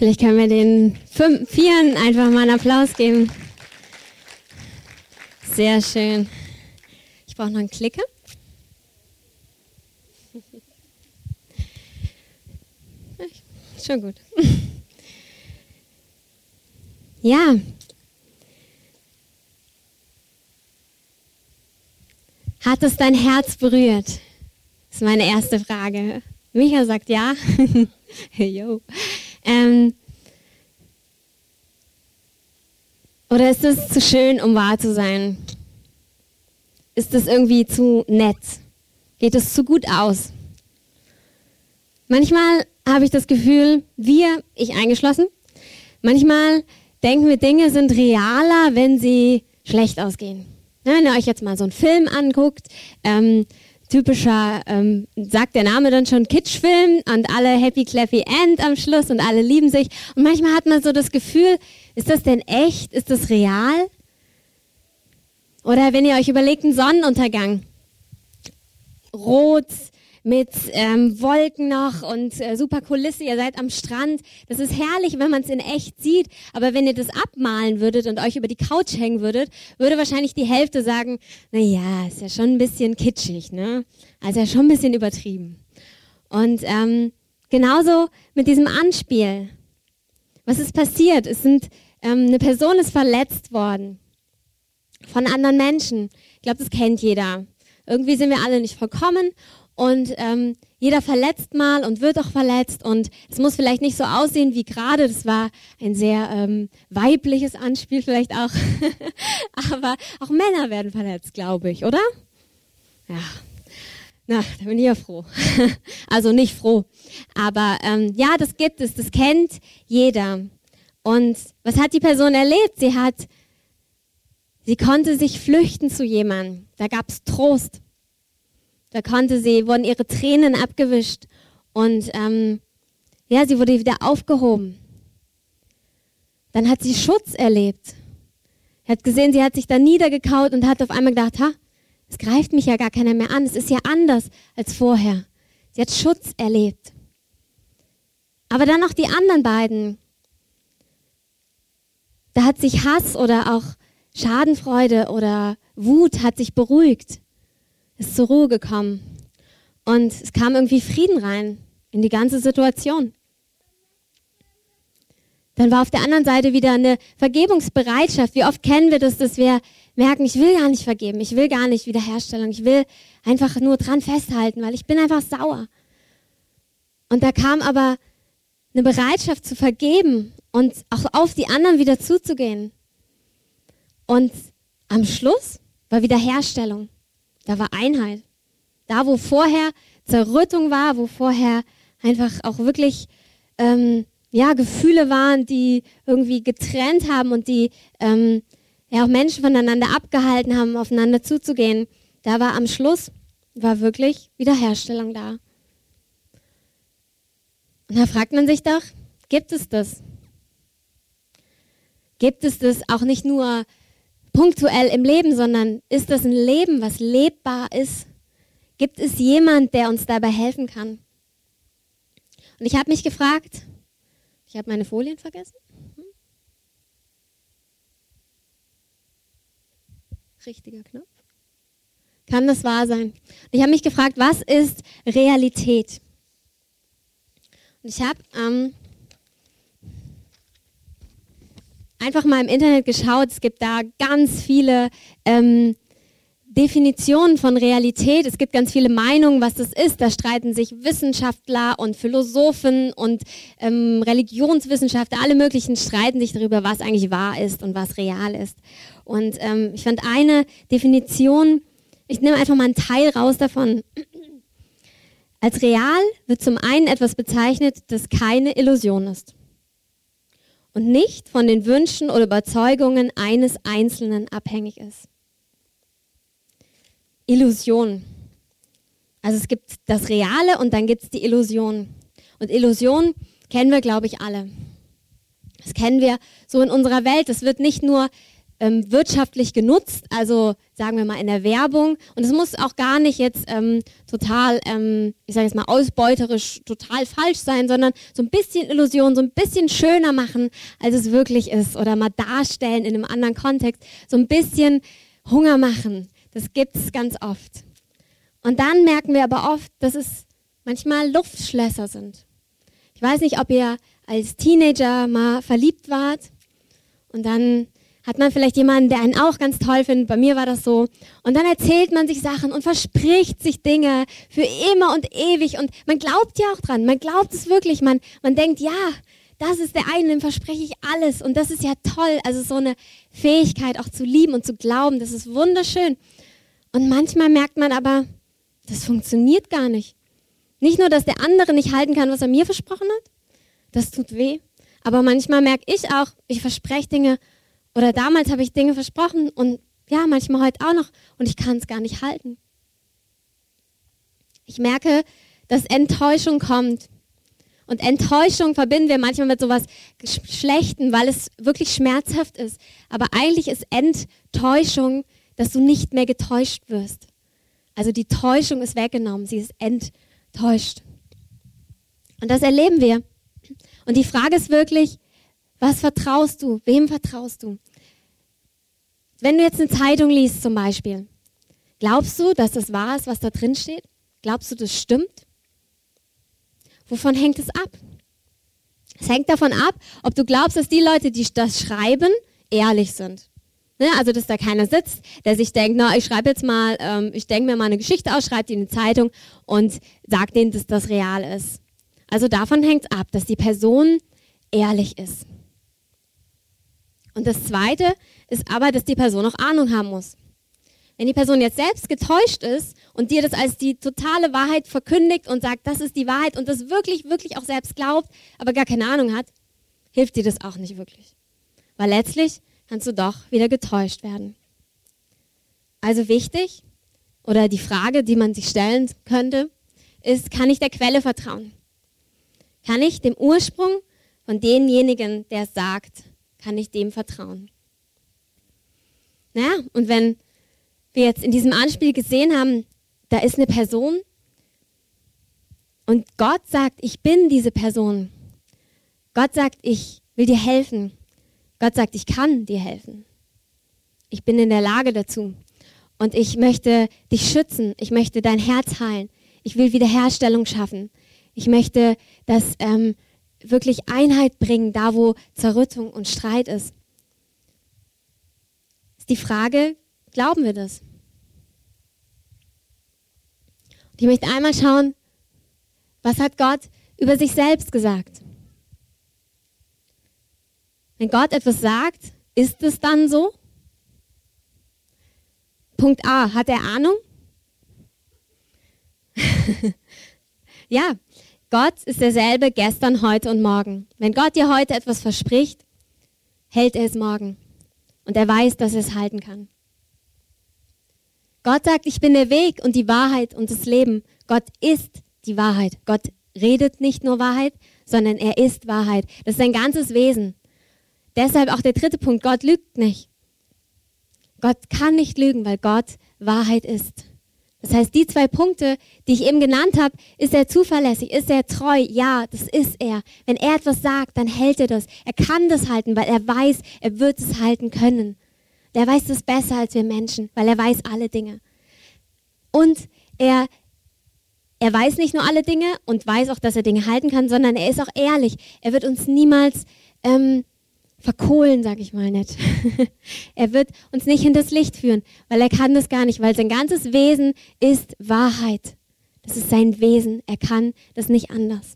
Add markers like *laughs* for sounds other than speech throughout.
Vielleicht können wir den Vieren einfach mal einen Applaus geben. Sehr schön. Ich brauche noch einen Klicker. *laughs* Schon gut. *laughs* Ja. Hat es dein Herz berührt? Das ist meine erste Frage. Micha sagt ja. *laughs* jo. Ähm, oder ist es zu schön, um wahr zu sein? Ist es irgendwie zu nett? Geht es zu gut aus? Manchmal habe ich das Gefühl, wir, ich eingeschlossen, manchmal denken wir, Dinge sind realer, wenn sie schlecht ausgehen. Wenn ihr euch jetzt mal so einen Film anguckt, ähm, typischer, ähm, sagt der Name dann schon, Kitschfilm und alle happy clappy end am Schluss und alle lieben sich. Und manchmal hat man so das Gefühl, ist das denn echt? Ist das real? Oder wenn ihr euch überlegt, ein Sonnenuntergang. Rot, mit ähm, Wolken noch und äh, super Kulisse, ihr seid am Strand. Das ist herrlich, wenn man es in echt sieht. Aber wenn ihr das abmalen würdet und euch über die Couch hängen würdet, würde wahrscheinlich die Hälfte sagen, na ja, ist ja schon ein bisschen kitschig, ne? Also ja schon ein bisschen übertrieben. Und ähm, genauso mit diesem Anspiel. Was ist passiert? Es sind, ähm, eine Person ist verletzt worden von anderen Menschen. Ich glaube, das kennt jeder. Irgendwie sind wir alle nicht vollkommen und ähm, jeder verletzt mal und wird auch verletzt und es muss vielleicht nicht so aussehen wie gerade. Das war ein sehr ähm, weibliches Anspiel vielleicht auch, *laughs* aber auch Männer werden verletzt, glaube ich, oder? Ja, na, da bin ich ja froh. *laughs* also nicht froh, aber ähm, ja, das gibt es, das kennt jeder. Und was hat die Person erlebt? Sie hat, sie konnte sich flüchten zu jemandem. Da gab es Trost. Da konnte sie, wurden ihre Tränen abgewischt und ähm, ja, sie wurde wieder aufgehoben. Dann hat sie Schutz erlebt. Er hat gesehen, sie hat sich da niedergekaut und hat auf einmal gedacht, ha, es greift mich ja gar keiner mehr an. Es ist ja anders als vorher. Sie hat Schutz erlebt. Aber dann noch die anderen beiden. Da hat sich Hass oder auch Schadenfreude oder Wut hat sich beruhigt ist zur Ruhe gekommen. Und es kam irgendwie Frieden rein in die ganze Situation. Dann war auf der anderen Seite wieder eine Vergebungsbereitschaft. Wie oft kennen wir das, dass wir merken, ich will gar nicht vergeben, ich will gar nicht Wiederherstellung, ich will einfach nur dran festhalten, weil ich bin einfach sauer. Und da kam aber eine Bereitschaft zu vergeben und auch auf die anderen wieder zuzugehen. Und am Schluss war Wiederherstellung. Da war Einheit. Da, wo vorher Zerrüttung war, wo vorher einfach auch wirklich ähm, ja, Gefühle waren, die irgendwie getrennt haben und die ähm, ja auch Menschen voneinander abgehalten haben, aufeinander zuzugehen. Da war am Schluss war wirklich Wiederherstellung da. Und da fragt man sich doch, gibt es das? Gibt es das auch nicht nur punktuell im Leben, sondern ist das ein Leben, was lebbar ist? Gibt es jemand, der uns dabei helfen kann? Und ich habe mich gefragt, ich habe meine Folien vergessen. Hm? Richtiger Knopf. Kann das wahr sein? Und ich habe mich gefragt, was ist Realität? Und ich habe ähm, einfach mal im Internet geschaut. Es gibt da ganz viele ähm, Definitionen von Realität. Es gibt ganz viele Meinungen, was das ist. Da streiten sich Wissenschaftler und Philosophen und ähm, Religionswissenschaftler, alle möglichen streiten sich darüber, was eigentlich wahr ist und was real ist. Und ähm, ich fand eine Definition, ich nehme einfach mal einen Teil raus davon. Als real wird zum einen etwas bezeichnet, das keine Illusion ist und nicht von den Wünschen oder Überzeugungen eines Einzelnen abhängig ist. Illusion. Also es gibt das Reale und dann gibt es die Illusion. Und Illusion kennen wir, glaube ich, alle. Das kennen wir so in unserer Welt. Es wird nicht nur ähm, wirtschaftlich genutzt, also sagen wir mal in der Werbung. Und es muss auch gar nicht jetzt ähm, total, ähm, ich sage jetzt mal ausbeuterisch, total falsch sein, sondern so ein bisschen Illusion, so ein bisschen schöner machen, als es wirklich ist. Oder mal darstellen in einem anderen Kontext. So ein bisschen Hunger machen. Das gibt es ganz oft. Und dann merken wir aber oft, dass es manchmal Luftschlösser sind. Ich weiß nicht, ob ihr als Teenager mal verliebt wart und dann hat man vielleicht jemanden, der einen auch ganz toll findet. Bei mir war das so. Und dann erzählt man sich Sachen und verspricht sich Dinge für immer und ewig. Und man glaubt ja auch dran. Man glaubt es wirklich. Man, man denkt, ja, das ist der eine, dem verspreche ich alles. Und das ist ja toll. Also so eine Fähigkeit auch zu lieben und zu glauben. Das ist wunderschön. Und manchmal merkt man aber, das funktioniert gar nicht. Nicht nur, dass der andere nicht halten kann, was er mir versprochen hat. Das tut weh. Aber manchmal merke ich auch, ich verspreche Dinge oder damals habe ich Dinge versprochen und ja, manchmal heute auch noch und ich kann es gar nicht halten. Ich merke, dass Enttäuschung kommt. Und Enttäuschung verbinden wir manchmal mit sowas Schlechtem, weil es wirklich schmerzhaft ist. Aber eigentlich ist Enttäuschung, dass du nicht mehr getäuscht wirst. Also die Täuschung ist weggenommen, sie ist enttäuscht. Und das erleben wir. Und die Frage ist wirklich, was vertraust du? Wem vertraust du? Wenn du jetzt eine Zeitung liest zum Beispiel, glaubst du, dass das wahr ist, was da drin steht? Glaubst du, das stimmt? Wovon hängt es ab? Es hängt davon ab, ob du glaubst, dass die Leute, die das schreiben, ehrlich sind. Ne? Also, dass da keiner sitzt, der sich denkt, na, ich schreibe jetzt mal, ähm, ich denke mir mal eine Geschichte aus, schreibe die in eine Zeitung und sage denen, dass das real ist. Also davon hängt es ab, dass die Person ehrlich ist. Und das Zweite ist aber, dass die Person auch Ahnung haben muss. Wenn die Person jetzt selbst getäuscht ist und dir das als die totale Wahrheit verkündigt und sagt, das ist die Wahrheit und das wirklich, wirklich auch selbst glaubt, aber gar keine Ahnung hat, hilft dir das auch nicht wirklich. Weil letztlich kannst du doch wieder getäuscht werden. Also wichtig, oder die Frage, die man sich stellen könnte, ist, kann ich der Quelle vertrauen? Kann ich dem Ursprung von demjenigen, der es sagt, kann ich dem vertrauen. Naja, und wenn wir jetzt in diesem Anspiel gesehen haben, da ist eine Person und Gott sagt, ich bin diese Person. Gott sagt, ich will dir helfen. Gott sagt, ich kann dir helfen. Ich bin in der Lage dazu. Und ich möchte dich schützen. Ich möchte dein Herz heilen. Ich will Wiederherstellung schaffen. Ich möchte, dass ähm, wirklich Einheit bringen, da wo Zerrüttung und Streit ist. Ist die Frage, glauben wir das? Und ich möchte einmal schauen, was hat Gott über sich selbst gesagt? Wenn Gott etwas sagt, ist es dann so? Punkt A, hat er Ahnung? *laughs* ja, Gott ist derselbe gestern, heute und morgen. Wenn Gott dir heute etwas verspricht, hält er es morgen. Und er weiß, dass er es halten kann. Gott sagt, ich bin der Weg und die Wahrheit und das Leben. Gott ist die Wahrheit. Gott redet nicht nur Wahrheit, sondern er ist Wahrheit. Das ist sein ganzes Wesen. Deshalb auch der dritte Punkt, Gott lügt nicht. Gott kann nicht lügen, weil Gott Wahrheit ist. Das heißt, die zwei Punkte, die ich eben genannt habe, ist er zuverlässig, ist er treu? Ja, das ist er. Wenn er etwas sagt, dann hält er das. Er kann das halten, weil er weiß, er wird es halten können. Der weiß das besser als wir Menschen, weil er weiß alle Dinge. Und er, er weiß nicht nur alle Dinge und weiß auch, dass er Dinge halten kann, sondern er ist auch ehrlich. Er wird uns niemals ähm, verkohlen, sag ich mal nicht. *laughs* er wird uns nicht in das Licht führen, weil er kann das gar nicht, weil sein ganzes Wesen ist Wahrheit. Das ist sein Wesen. Er kann das nicht anders.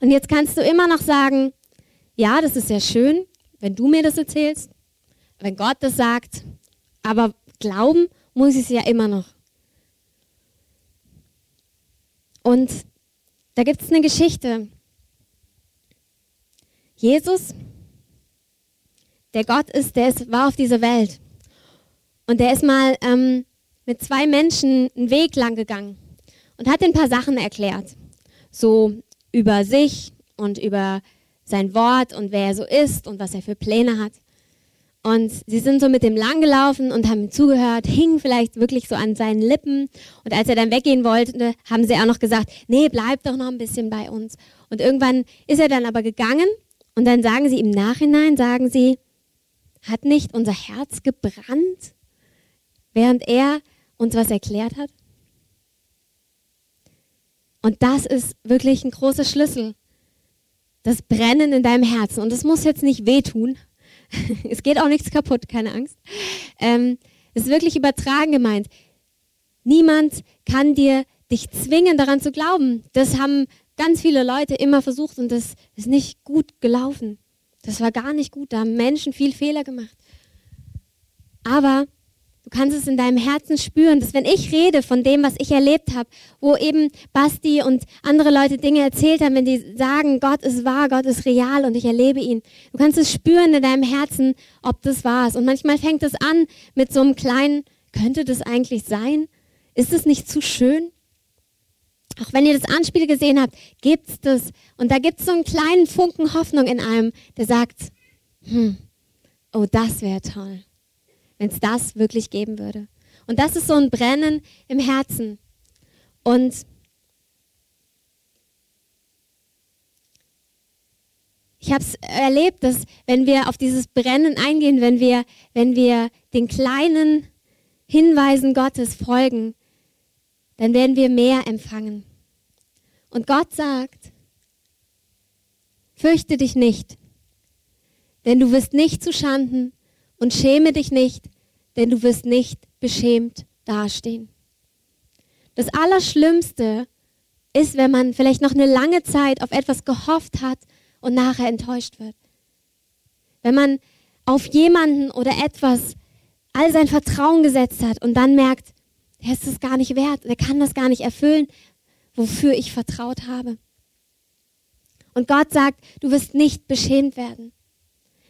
Und jetzt kannst du immer noch sagen, ja, das ist sehr schön, wenn du mir das erzählst, wenn Gott das sagt, aber glauben muss ich es ja immer noch. Und da gibt es eine Geschichte, Jesus, der Gott ist, der ist, war auf dieser Welt. Und der ist mal ähm, mit zwei Menschen einen Weg lang gegangen und hat ein paar Sachen erklärt. So über sich und über sein Wort und wer er so ist und was er für Pläne hat. Und sie sind so mit dem langgelaufen und haben ihm zugehört, hingen vielleicht wirklich so an seinen Lippen. Und als er dann weggehen wollte, haben sie auch noch gesagt, nee, bleib doch noch ein bisschen bei uns. Und irgendwann ist er dann aber gegangen und dann sagen sie im Nachhinein, sagen sie, hat nicht unser Herz gebrannt, während er uns was erklärt hat? Und das ist wirklich ein großer Schlüssel. Das Brennen in deinem Herzen. Und es muss jetzt nicht wehtun. *laughs* es geht auch nichts kaputt, keine Angst. Ähm, es ist wirklich übertragen gemeint. Niemand kann dir dich zwingen, daran zu glauben. Das haben ganz viele Leute immer versucht und das ist nicht gut gelaufen. Das war gar nicht gut. Da haben Menschen viel Fehler gemacht. Aber du kannst es in deinem Herzen spüren, dass wenn ich rede von dem, was ich erlebt habe, wo eben Basti und andere Leute Dinge erzählt haben, wenn die sagen, Gott ist wahr, Gott ist real und ich erlebe ihn. Du kannst es spüren in deinem Herzen, ob das wahr ist. Und manchmal fängt es an mit so einem kleinen, könnte das eigentlich sein? Ist es nicht zu schön? Auch wenn ihr das Anspiel gesehen habt, gibt's das. Und da gibt es so einen kleinen Funken Hoffnung in einem, der sagt, hm, oh, das wäre toll, wenn es das wirklich geben würde. Und das ist so ein Brennen im Herzen. Und ich habe es erlebt, dass wenn wir auf dieses Brennen eingehen, wenn wir, wenn wir den kleinen Hinweisen Gottes folgen, dann werden wir mehr empfangen. Und Gott sagt, fürchte dich nicht, denn du wirst nicht zu Schanden und schäme dich nicht, denn du wirst nicht beschämt dastehen. Das Allerschlimmste ist, wenn man vielleicht noch eine lange Zeit auf etwas gehofft hat und nachher enttäuscht wird. Wenn man auf jemanden oder etwas all sein Vertrauen gesetzt hat und dann merkt, er ist es gar nicht wert, er kann das gar nicht erfüllen, wofür ich vertraut habe. Und Gott sagt, du wirst nicht beschämt werden.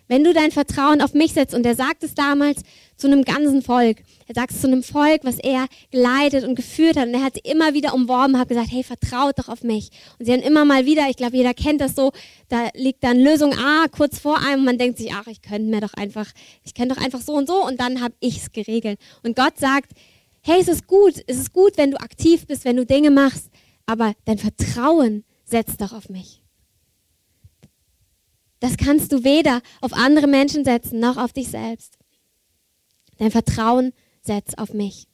Wenn du dein Vertrauen auf mich setzt, und er sagt es damals zu einem ganzen Volk, er sagt es zu einem Volk, was er geleitet und geführt hat, und er hat sie immer wieder umworben, hat gesagt, hey, vertraut doch auf mich. Und sie haben immer mal wieder, ich glaube, jeder kennt das so, da liegt dann Lösung A kurz vor einem, und man denkt sich, ach, ich könnte mir doch einfach, ich könnte doch einfach so und so, und dann habe ich es geregelt. Und Gott sagt, hey, es ist gut, es ist gut, wenn du aktiv bist, wenn du Dinge machst, aber dein Vertrauen setzt doch auf mich. Das kannst du weder auf andere Menschen setzen noch auf dich selbst. Dein Vertrauen setzt auf mich.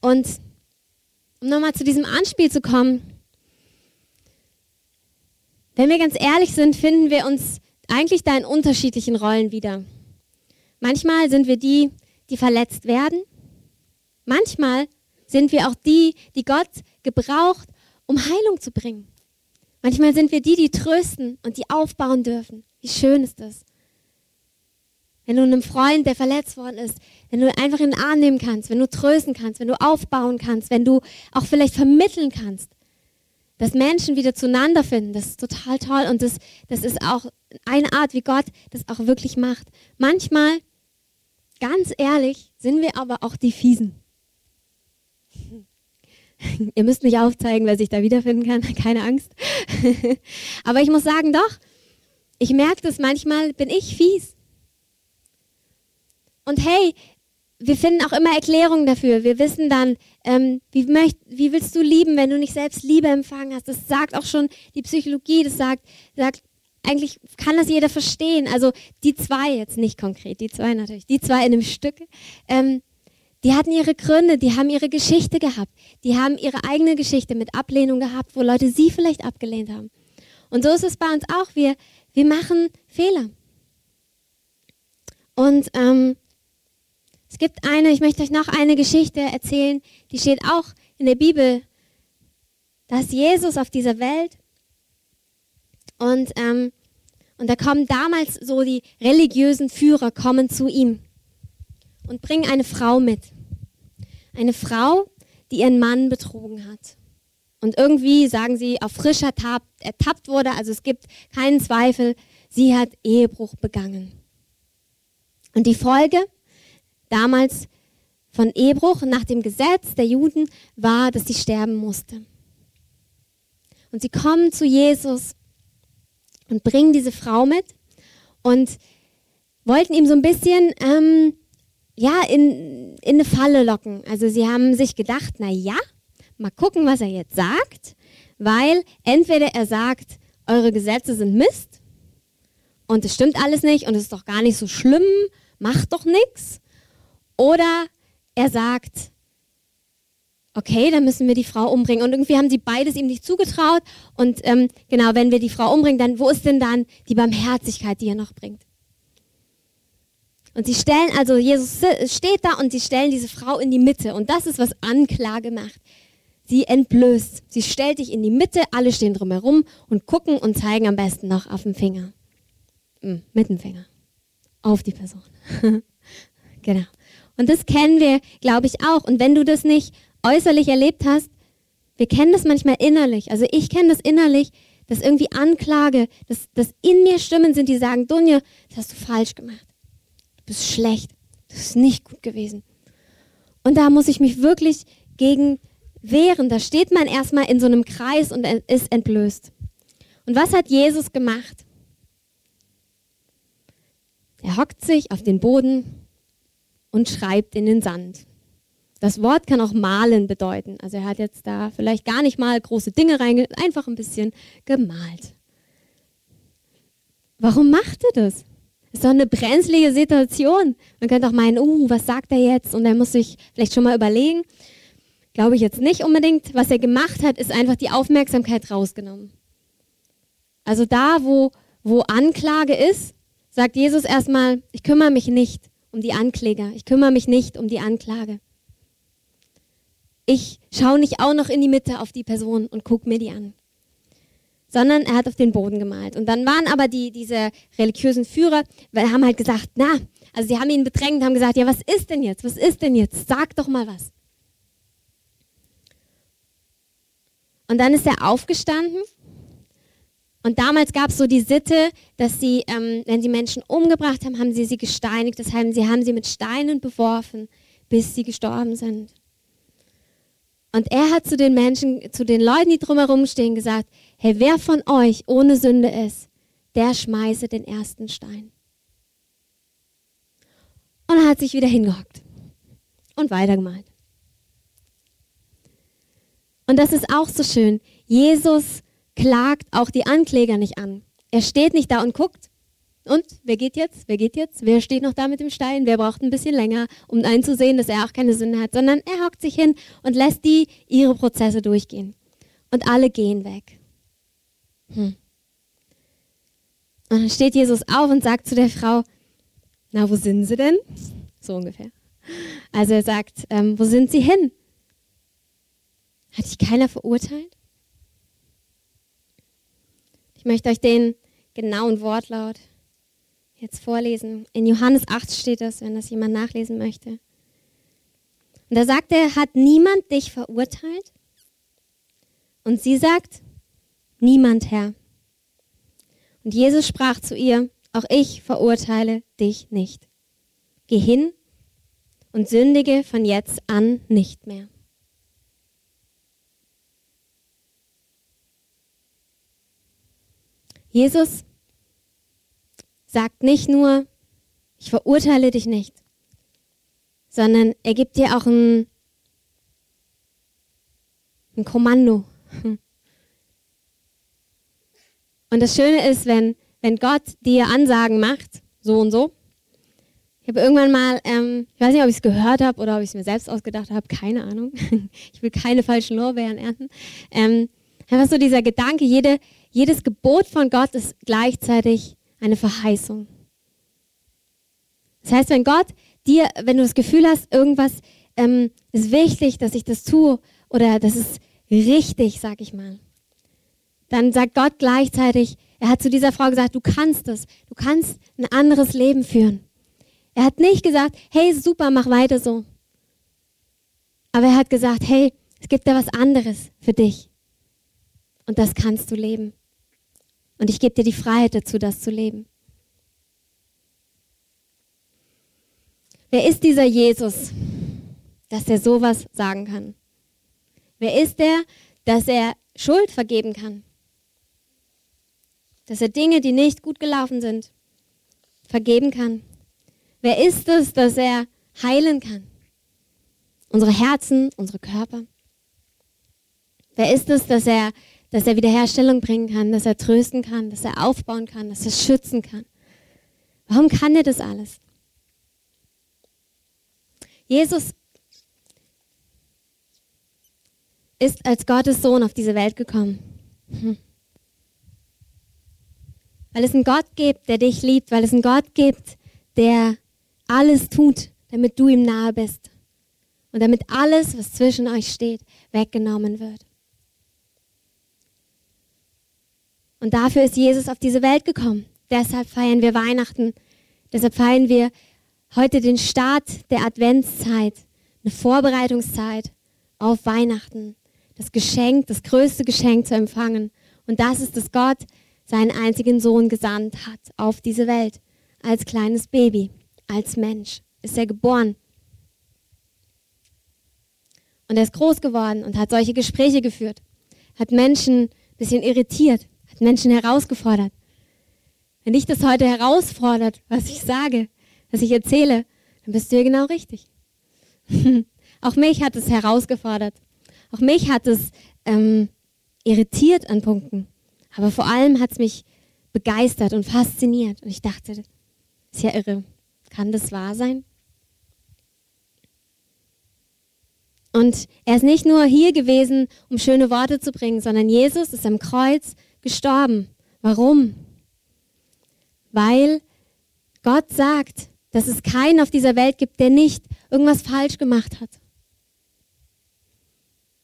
Und um nochmal zu diesem Anspiel zu kommen, wenn wir ganz ehrlich sind, finden wir uns eigentlich da in unterschiedlichen Rollen wieder. Manchmal sind wir die, die verletzt werden. Manchmal sind wir auch die, die Gott gebraucht, um Heilung zu bringen. Manchmal sind wir die, die trösten und die aufbauen dürfen. Wie schön ist das? Wenn du einem Freund, der verletzt worden ist, wenn du einfach in den Arm nehmen kannst, wenn du trösten kannst, wenn du aufbauen kannst, wenn du auch vielleicht vermitteln kannst, dass Menschen wieder zueinander finden, das ist total toll und das, das ist auch eine Art, wie Gott das auch wirklich macht. Manchmal, ganz ehrlich, sind wir aber auch die Fiesen. *laughs* Ihr müsst nicht aufzeigen, wer sich da wiederfinden kann, *laughs* keine Angst. *laughs* Aber ich muss sagen, doch, ich merke das manchmal, bin ich fies. Und hey, wir finden auch immer Erklärungen dafür. Wir wissen dann, ähm, wie, möcht, wie willst du lieben, wenn du nicht selbst Liebe empfangen hast. Das sagt auch schon die Psychologie, das sagt, sagt eigentlich kann das jeder verstehen. Also die zwei jetzt nicht konkret, die zwei natürlich, die zwei in einem Stück. Ähm, die hatten ihre Gründe, die haben ihre Geschichte gehabt, die haben ihre eigene Geschichte mit Ablehnung gehabt, wo Leute sie vielleicht abgelehnt haben. Und so ist es bei uns auch. Wir, wir machen Fehler. Und ähm, es gibt eine, ich möchte euch noch eine Geschichte erzählen, die steht auch in der Bibel. Da ist Jesus auf dieser Welt und, ähm, und da kommen damals so die religiösen Führer kommen zu ihm und bringen eine Frau mit. Eine Frau, die ihren Mann betrogen hat. Und irgendwie, sagen sie, auf frischer Tat ertappt wurde, also es gibt keinen Zweifel, sie hat Ehebruch begangen. Und die Folge damals von Ehebruch nach dem Gesetz der Juden war, dass sie sterben musste. Und sie kommen zu Jesus und bringen diese Frau mit und wollten ihm so ein bisschen ähm, ja, in, in eine Falle locken. Also sie haben sich gedacht, na ja, mal gucken, was er jetzt sagt, weil entweder er sagt, eure Gesetze sind Mist und es stimmt alles nicht und es ist doch gar nicht so schlimm, macht doch nichts. Oder er sagt, okay, dann müssen wir die Frau umbringen. Und irgendwie haben sie beides ihm nicht zugetraut. Und ähm, genau, wenn wir die Frau umbringen, dann wo ist denn dann die Barmherzigkeit, die er noch bringt? Und sie stellen, also Jesus steht da und sie stellen diese Frau in die Mitte. Und das ist, was Anklage macht. Sie entblößt. Sie stellt dich in die Mitte, alle stehen drumherum und gucken und zeigen am besten noch auf den Finger. Hm, mit dem Finger. Auf die Person. *laughs* genau. Und das kennen wir, glaube ich, auch. Und wenn du das nicht äußerlich erlebt hast, wir kennen das manchmal innerlich. Also ich kenne das innerlich, dass irgendwie Anklage, dass, dass in mir Stimmen sind, die sagen, Dunja, das hast du falsch gemacht. Du bist schlecht. Das ist nicht gut gewesen. Und da muss ich mich wirklich gegen wehren. Da steht man erstmal in so einem Kreis und ist entblößt. Und was hat Jesus gemacht? Er hockt sich auf den Boden und schreibt in den Sand. Das Wort kann auch malen bedeuten. Also er hat jetzt da vielleicht gar nicht mal große Dinge rein, einfach ein bisschen gemalt. Warum macht er das? Das ist doch eine brenzlige Situation. Man könnte auch meinen, uh, was sagt er jetzt? Und er muss sich vielleicht schon mal überlegen. Glaube ich jetzt nicht unbedingt. Was er gemacht hat, ist einfach die Aufmerksamkeit rausgenommen. Also da, wo, wo Anklage ist, sagt Jesus erstmal, ich kümmere mich nicht um die Ankläger. Ich kümmere mich nicht um die Anklage ich schaue nicht auch noch in die Mitte auf die Person und gucke mir die an. Sondern er hat auf den Boden gemalt. Und dann waren aber die, diese religiösen Führer, weil haben halt gesagt, na, also sie haben ihn bedrängt, haben gesagt, ja, was ist denn jetzt? Was ist denn jetzt? Sag doch mal was. Und dann ist er aufgestanden. Und damals gab es so die Sitte, dass sie, ähm, wenn sie Menschen umgebracht haben, haben sie sie gesteinigt. Das heißt, sie haben sie mit Steinen beworfen, bis sie gestorben sind. Und er hat zu den Menschen, zu den Leuten, die drumherum stehen, gesagt, hey, wer von euch ohne Sünde ist, der schmeiße den ersten Stein. Und er hat sich wieder hingehockt und weitergemalt. Und das ist auch so schön. Jesus klagt auch die Ankläger nicht an. Er steht nicht da und guckt, und wer geht jetzt? Wer geht jetzt? Wer steht noch da mit dem Stein? Wer braucht ein bisschen länger, um einzusehen, dass er auch keine Sünde hat? Sondern er hockt sich hin und lässt die ihre Prozesse durchgehen. Und alle gehen weg. Hm. Und dann steht Jesus auf und sagt zu der Frau, na, wo sind sie denn? So ungefähr. Also er sagt, ähm, wo sind sie hin? Hat dich keiner verurteilt? Möchte euch den genauen Wortlaut jetzt vorlesen. In Johannes 8 steht das, wenn das jemand nachlesen möchte. Und da sagt er, hat niemand dich verurteilt? Und sie sagt, niemand, Herr. Und Jesus sprach zu ihr, auch ich verurteile dich nicht. Geh hin und sündige von jetzt an nicht mehr. Jesus sagt nicht nur, ich verurteile dich nicht, sondern er gibt dir auch ein, ein Kommando. Und das Schöne ist, wenn, wenn Gott dir Ansagen macht, so und so. Ich habe irgendwann mal, ähm, ich weiß nicht, ob ich es gehört habe oder ob ich es mir selbst ausgedacht habe, keine Ahnung. *laughs* ich will keine falschen Lorbeeren ernten. Ähm, einfach so dieser Gedanke, jede, jedes Gebot von Gott ist gleichzeitig eine Verheißung. Das heißt, wenn Gott dir, wenn du das Gefühl hast, irgendwas ähm, ist wichtig, dass ich das tue oder das ist richtig, sag ich mal, dann sagt Gott gleichzeitig, er hat zu dieser Frau gesagt, du kannst es, du kannst ein anderes Leben führen. Er hat nicht gesagt, hey, super, mach weiter so. Aber er hat gesagt, hey, es gibt da was anderes für dich. Und das kannst du leben. Und ich gebe dir die Freiheit dazu, das zu leben. Wer ist dieser Jesus, dass er sowas sagen kann? Wer ist der, dass er Schuld vergeben kann? Dass er Dinge, die nicht gut gelaufen sind, vergeben kann? Wer ist es, dass er heilen kann? Unsere Herzen, unsere Körper. Wer ist es, dass er, dass er Wiederherstellung bringen kann, dass er trösten kann, dass er aufbauen kann, dass er schützen kann? Warum kann er das alles? Jesus ist als Gottes Sohn auf diese Welt gekommen. Hm. Weil es einen Gott gibt, der dich liebt, weil es einen Gott gibt, der alles tut, damit du ihm nahe bist. Und damit alles, was zwischen euch steht, weggenommen wird. Und dafür ist Jesus auf diese Welt gekommen. Deshalb feiern wir Weihnachten. Deshalb feiern wir heute den Start der Adventszeit, eine Vorbereitungszeit auf Weihnachten. Das Geschenk, das größte Geschenk zu empfangen. Und das ist, dass Gott seinen einzigen Sohn gesandt hat auf diese Welt. Als kleines Baby, als Mensch ist er geboren. Und er ist groß geworden und hat solche Gespräche geführt, hat Menschen ein bisschen irritiert, Menschen herausgefordert. Wenn dich das heute herausfordert, was ich sage, was ich erzähle, dann bist du hier genau richtig. *laughs* Auch mich hat es herausgefordert. Auch mich hat es ähm, irritiert an Punkten. Aber vor allem hat es mich begeistert und fasziniert. Und ich dachte, ist ja irre. Kann das wahr sein? Und er ist nicht nur hier gewesen, um schöne Worte zu bringen, sondern Jesus ist am Kreuz gestorben. Warum? Weil Gott sagt, dass es keinen auf dieser Welt gibt, der nicht irgendwas falsch gemacht hat.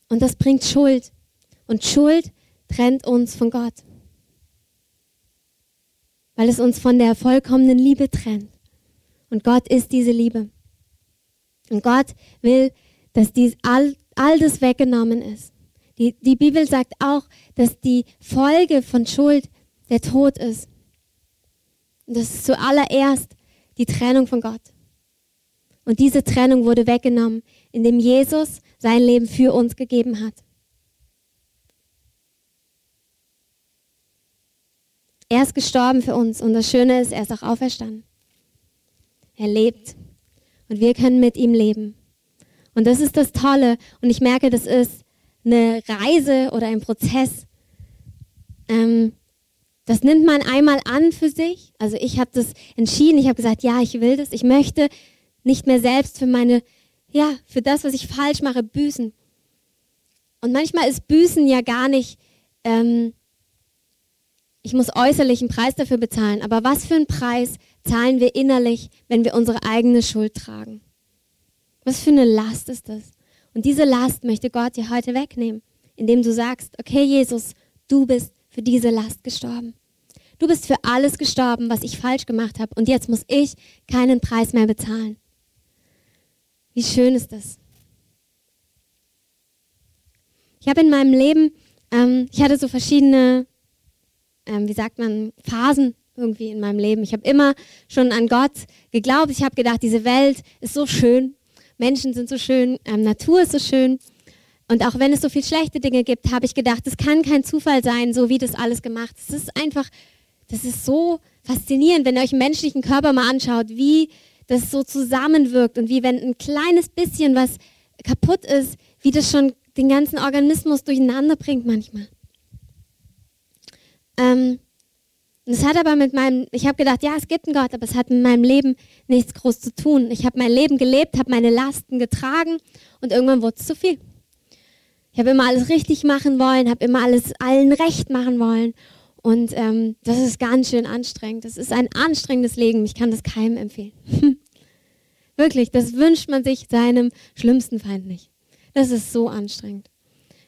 Und das bringt Schuld. Und Schuld trennt uns von Gott. Weil es uns von der vollkommenen Liebe trennt. Und Gott ist diese Liebe. Und Gott will dass dies all, all das weggenommen ist. Die, die Bibel sagt auch, dass die Folge von Schuld der Tod ist. Und das ist zuallererst die Trennung von Gott. Und diese Trennung wurde weggenommen, indem Jesus sein Leben für uns gegeben hat. Er ist gestorben für uns und das Schöne ist, er ist auch auferstanden. Er lebt und wir können mit ihm leben. Und das ist das Tolle. Und ich merke, das ist eine Reise oder ein Prozess. Ähm, das nimmt man einmal an für sich. Also ich habe das entschieden. Ich habe gesagt, ja, ich will das. Ich möchte nicht mehr selbst für meine, ja, für das, was ich falsch mache, büßen. Und manchmal ist Büßen ja gar nicht, ähm, ich muss äußerlich einen Preis dafür bezahlen. Aber was für einen Preis zahlen wir innerlich, wenn wir unsere eigene Schuld tragen? Was für eine Last ist das? Und diese Last möchte Gott dir heute wegnehmen, indem du sagst, okay Jesus, du bist für diese Last gestorben. Du bist für alles gestorben, was ich falsch gemacht habe. Und jetzt muss ich keinen Preis mehr bezahlen. Wie schön ist das? Ich habe in meinem Leben, ähm, ich hatte so verschiedene, ähm, wie sagt man, Phasen irgendwie in meinem Leben. Ich habe immer schon an Gott geglaubt. Ich habe gedacht, diese Welt ist so schön. Menschen sind so schön, ähm, Natur ist so schön. Und auch wenn es so viele schlechte Dinge gibt, habe ich gedacht, es kann kein Zufall sein, so wie das alles gemacht ist. Es ist einfach, das ist so faszinierend, wenn ihr euch einen menschlichen Körper mal anschaut, wie das so zusammenwirkt und wie wenn ein kleines bisschen was kaputt ist, wie das schon den ganzen Organismus durcheinander bringt manchmal. Ähm, und es hat aber mit meinem, ich habe gedacht, ja, es gibt einen Gott, aber es hat mit meinem Leben nichts groß zu tun. Ich habe mein Leben gelebt, habe meine Lasten getragen und irgendwann wurde es zu viel. Ich habe immer alles richtig machen wollen, habe immer alles allen recht machen wollen. Und ähm, das ist ganz schön anstrengend. Das ist ein anstrengendes Leben. Ich kann das keinem empfehlen. *laughs* Wirklich, das wünscht man sich seinem schlimmsten Feind nicht. Das ist so anstrengend.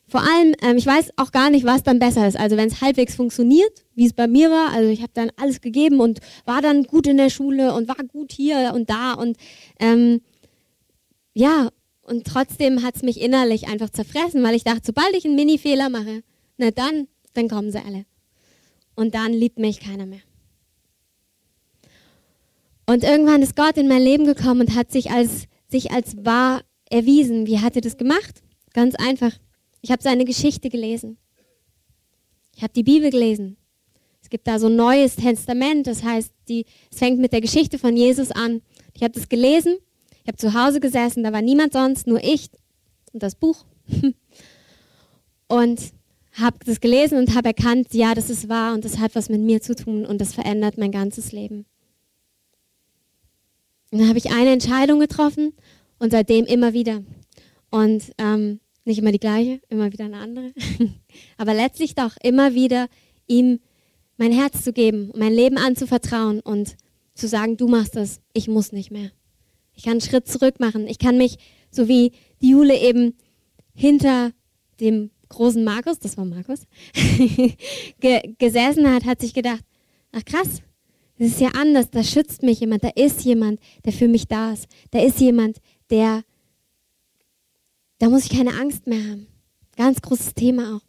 Vor allem, ähm, ich weiß auch gar nicht, was dann besser ist. Also wenn es halbwegs funktioniert, wie es bei mir war, also ich habe dann alles gegeben und war dann gut in der Schule und war gut hier und da und ähm, ja, und trotzdem hat es mich innerlich einfach zerfressen, weil ich dachte, sobald ich einen Mini-Fehler mache, na dann, dann kommen sie alle. Und dann liebt mich keiner mehr. Und irgendwann ist Gott in mein Leben gekommen und hat sich als, sich als wahr erwiesen. Wie hat er das gemacht? Ganz einfach. Ich habe seine Geschichte gelesen. Ich habe die Bibel gelesen. Es gibt da so ein neues Testament, das heißt, die, es fängt mit der Geschichte von Jesus an. Ich habe das gelesen, ich habe zu Hause gesessen, da war niemand sonst, nur ich und das Buch. *laughs* und habe das gelesen und habe erkannt, ja, das ist wahr und das hat was mit mir zu tun und das verändert mein ganzes Leben. Und dann habe ich eine Entscheidung getroffen und seitdem immer wieder. Und ähm, nicht immer die gleiche, immer wieder eine andere. *laughs* Aber letztlich doch immer wieder ihm mein Herz zu geben, mein Leben anzuvertrauen und zu sagen, du machst das, ich muss nicht mehr. Ich kann einen Schritt zurück machen. Ich kann mich, so wie die Jule eben hinter dem großen Markus, das war Markus, *laughs* ge gesessen hat, hat sich gedacht, ach krass, das ist ja anders, da schützt mich jemand, da ist jemand, der für mich da ist. Da ist jemand, der, da muss ich keine Angst mehr haben. Ganz großes Thema auch.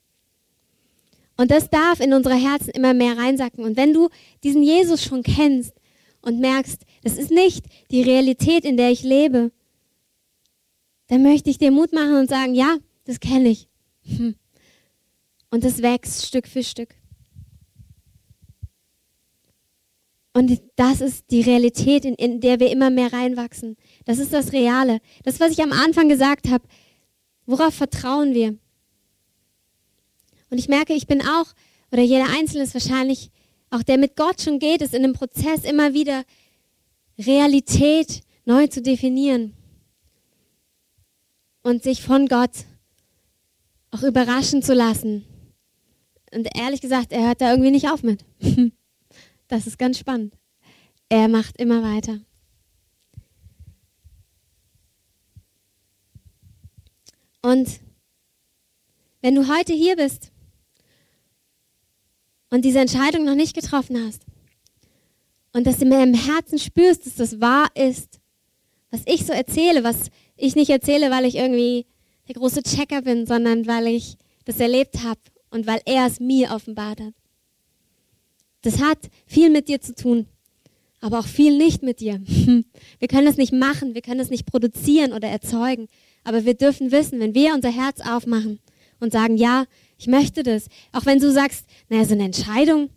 Und das darf in unsere Herzen immer mehr reinsacken. Und wenn du diesen Jesus schon kennst und merkst, das ist nicht die Realität, in der ich lebe, dann möchte ich dir Mut machen und sagen, ja, das kenne ich. Hm. Und es wächst Stück für Stück. Und das ist die Realität, in, in, der wir immer mehr reinwachsen. Das ist das Reale. Das, was ich am Anfang gesagt habe. Worauf vertrauen wir? Und ich merke, ich bin auch, oder jeder Einzelne ist wahrscheinlich, auch der mit Gott schon geht, ist in einem Prozess immer wieder Realität neu zu definieren. Und sich von Gott auch überraschen zu lassen. Und ehrlich gesagt, er hört da irgendwie nicht auf mit. *laughs* Das ist ganz spannend. Er macht immer weiter. Und wenn du heute hier bist und diese Entscheidung noch nicht getroffen hast und dass du mir im Herzen spürst, dass das wahr ist, was ich so erzähle, was ich nicht erzähle, weil ich irgendwie der große Checker bin, sondern weil ich das erlebt habe und weil er es mir offenbart hat. Das hat viel mit dir zu tun, aber auch viel nicht mit dir. *laughs* Wir können das nicht machen, wir können das nicht produzieren oder erzeugen, aber wir dürfen wissen, wenn wir unser Herz aufmachen und sagen, ja, ich möchte das, auch wenn du sagst, naja, so eine Entscheidung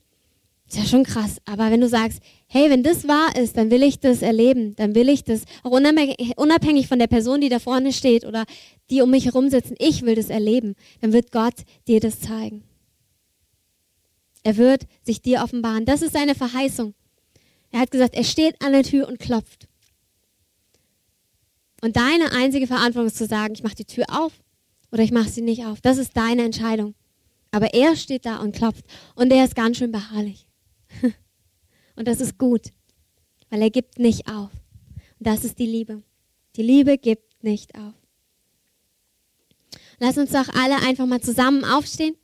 ist ja schon krass, aber wenn du sagst, hey, wenn das wahr ist, dann will ich das erleben, dann will ich das, auch unabhängig von der Person, die da vorne steht oder die um mich herum sitzen, ich will das erleben, dann wird Gott dir das zeigen. Er wird sich dir offenbaren. Das ist seine Verheißung. Er hat gesagt, er steht an der Tür und klopft. Und deine einzige Verantwortung ist zu sagen, ich mache die Tür auf oder ich mache sie nicht auf. Das ist deine Entscheidung. Aber er steht da und klopft und er ist ganz schön beharrlich. *laughs* Und das ist gut, weil er gibt nicht auf. Und das ist die Liebe. Die Liebe gibt nicht auf. Lass uns doch alle einfach mal zusammen aufstehen.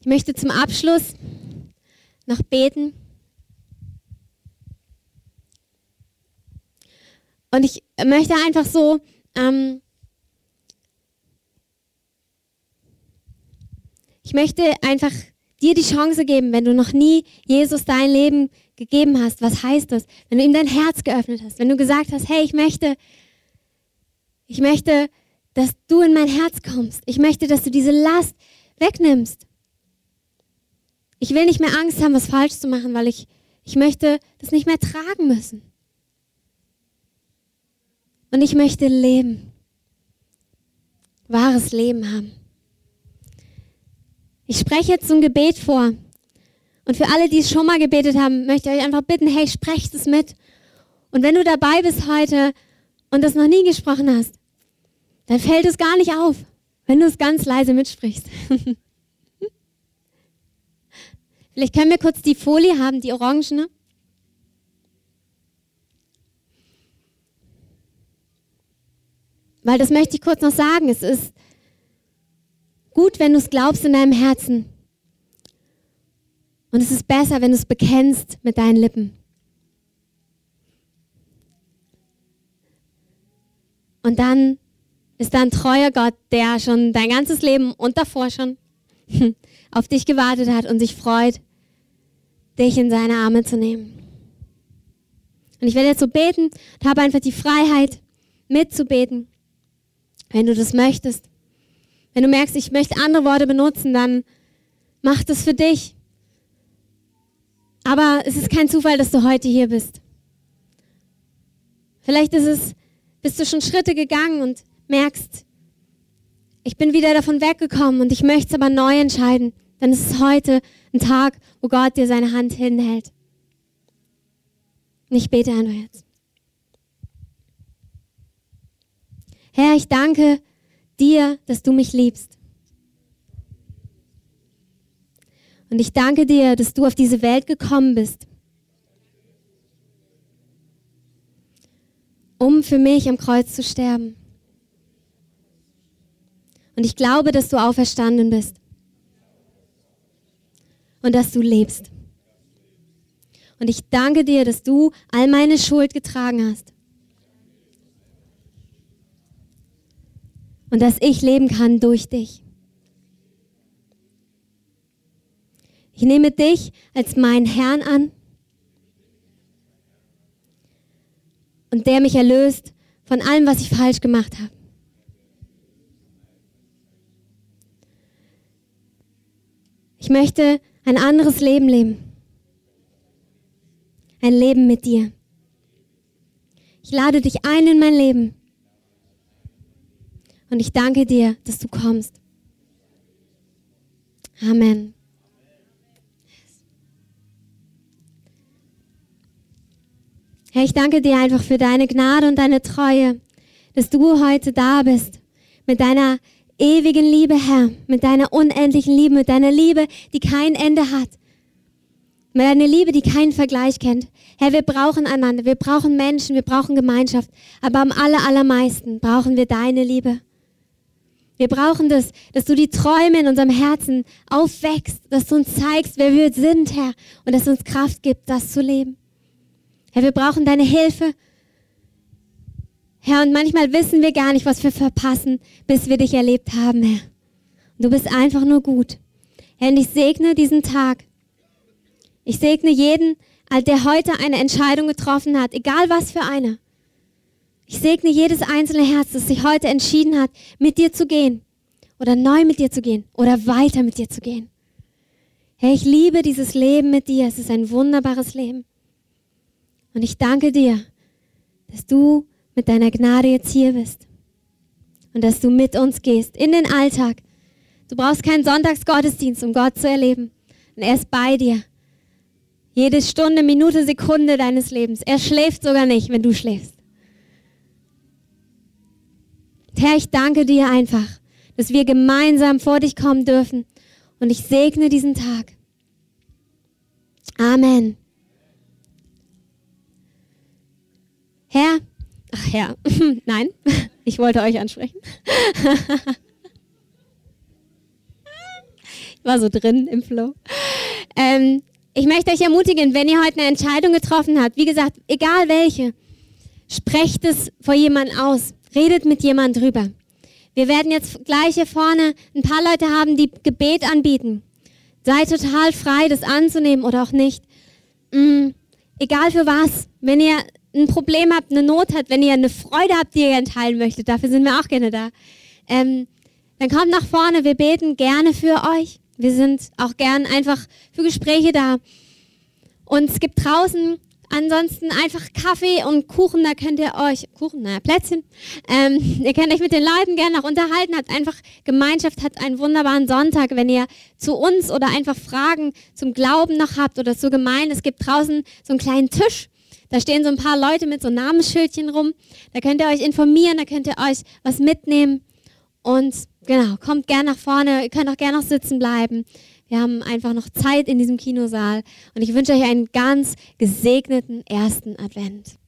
Ich möchte zum Abschluss noch beten. Und ich möchte einfach so ähm, ich möchte einfach dir die Chance geben, wenn du noch nie Jesus dein Leben gegeben hast. Was heißt das? Wenn du ihm dein Herz geöffnet hast, wenn du gesagt hast, hey, ich möchte, ich möchte, dass du in mein Herz kommst. Ich möchte, dass du diese Last wegnimmst. Ich will nicht mehr Angst haben, was falsch zu machen, weil ich, ich möchte das nicht mehr tragen müssen. Und ich möchte leben. Wahres Leben haben. Ich spreche jetzt so ein Gebet vor. Und für alle, die es schon mal gebetet haben, möchte ich euch einfach bitten, hey, sprecht es mit. Und wenn du dabei bist heute und das noch nie gesprochen hast, dann fällt es gar nicht auf, wenn du es ganz leise mitsprichst. *laughs* Vielleicht können wir kurz die Folie haben, die orangene. Weil das möchte ich kurz noch sagen. Es ist gut, wenn du es glaubst in deinem Herzen. Und es ist besser, wenn du es bekennst mit deinen Lippen. Und dann ist da ein treuer Gott, der schon dein ganzes Leben und davor schon *laughs* auf dich gewartet hat und sich freut, dich in seine Arme zu nehmen. Und ich werde jetzt so beten und habe einfach die Freiheit, mitzubeten, wenn du das möchtest. Wenn du merkst, ich möchte andere Worte benutzen, dann mach das für dich. Aber es ist kein Zufall, dass du heute hier bist. Vielleicht ist es, bist du schon Schritte gegangen und merkst, ich bin wieder davon weggekommen und ich möchte es aber neu entscheiden. Dann ist es heute ein Tag, wo Gott dir seine Hand hinhält. Und ich bete einfach jetzt. Herr, ich danke dir, dass du mich liebst. Und ich danke dir, dass du auf diese Welt gekommen bist, um für mich am Kreuz zu sterben. Und ich glaube, dass du auferstanden bist. Und dass du lebst. Und ich danke dir, dass du all meine Schuld getragen hast. Und dass ich leben kann durch dich. Ich nehme dich als meinen Herrn an und der mich erlöst von allem, was ich falsch gemacht habe. Ich möchte ein anderes Leben leben. Ein Leben mit dir. Ich lade dich ein in mein Leben. Und ich danke dir, dass du kommst. Amen. Herr, ich danke dir einfach für deine Gnade und deine Treue, dass du heute da bist mit deiner ewigen Liebe, Herr, mit deiner unendlichen Liebe, mit deiner Liebe, die kein Ende hat. Mit deiner Liebe, die keinen Vergleich kennt. Herr, wir brauchen einander, wir brauchen Menschen, wir brauchen Gemeinschaft, aber am aller, allermeisten brauchen wir deine Liebe. Wir brauchen das, dass du die Träume in unserem Herzen aufwächst, dass du uns zeigst, wer wir sind, Herr, und dass du uns Kraft gibt, das zu leben. Herr, wir brauchen deine Hilfe, Herr, und manchmal wissen wir gar nicht, was wir verpassen, bis wir dich erlebt haben, Herr. Du bist einfach nur gut. Herr, und ich segne diesen Tag. Ich segne jeden, der heute eine Entscheidung getroffen hat, egal was für eine. Ich segne jedes einzelne Herz, das sich heute entschieden hat, mit dir zu gehen oder neu mit dir zu gehen oder weiter mit dir zu gehen. Herr, ich liebe dieses Leben mit dir. Es ist ein wunderbares Leben. Und ich danke dir, dass du mit deiner Gnade jetzt hier bist und dass du mit uns gehst in den Alltag. Du brauchst keinen Sonntagsgottesdienst, um Gott zu erleben. Und er ist bei dir. Jede Stunde, Minute, Sekunde deines Lebens. Er schläft sogar nicht, wenn du schläfst. Herr, ich danke dir einfach, dass wir gemeinsam vor dich kommen dürfen. Und ich segne diesen Tag. Amen. Herr, Ach ja, *laughs* nein, *laughs* ich wollte euch ansprechen. *laughs* ich war so drin im Flow. Ähm, ich möchte euch ermutigen, wenn ihr heute eine Entscheidung getroffen habt, wie gesagt, egal welche, sprecht es vor jemandem aus, redet mit jemandem drüber. Wir werden jetzt gleich hier vorne ein paar Leute haben, die Gebet anbieten. Seid total frei, das anzunehmen oder auch nicht. Mhm. Egal für was. Wenn ihr ein Problem habt, eine Not habt, wenn ihr eine Freude habt, die ihr gerne teilen möchtet, dafür sind wir auch gerne da, ähm, dann kommt nach vorne. Wir beten gerne für euch. Wir sind auch gern einfach für Gespräche da. Und es gibt draußen ansonsten einfach Kaffee und Kuchen, da könnt ihr euch, Kuchen, naja, Plätzchen, ähm, *laughs* ihr könnt euch mit den Leuten gerne noch unterhalten, habt einfach Gemeinschaft, habt einen wunderbaren Sonntag, wenn ihr zu uns oder einfach Fragen zum Glauben noch habt oder zur Gemeinde. Es gibt draußen so einen kleinen Tisch, da stehen so ein paar Leute mit so Namensschildchen rum. Da könnt ihr euch informieren, da könnt ihr euch was mitnehmen. Und genau, kommt gern nach vorne. Ihr könnt auch gern noch sitzen bleiben. Wir haben einfach noch Zeit in diesem Kinosaal. Und ich wünsche euch einen ganz gesegneten ersten Advent.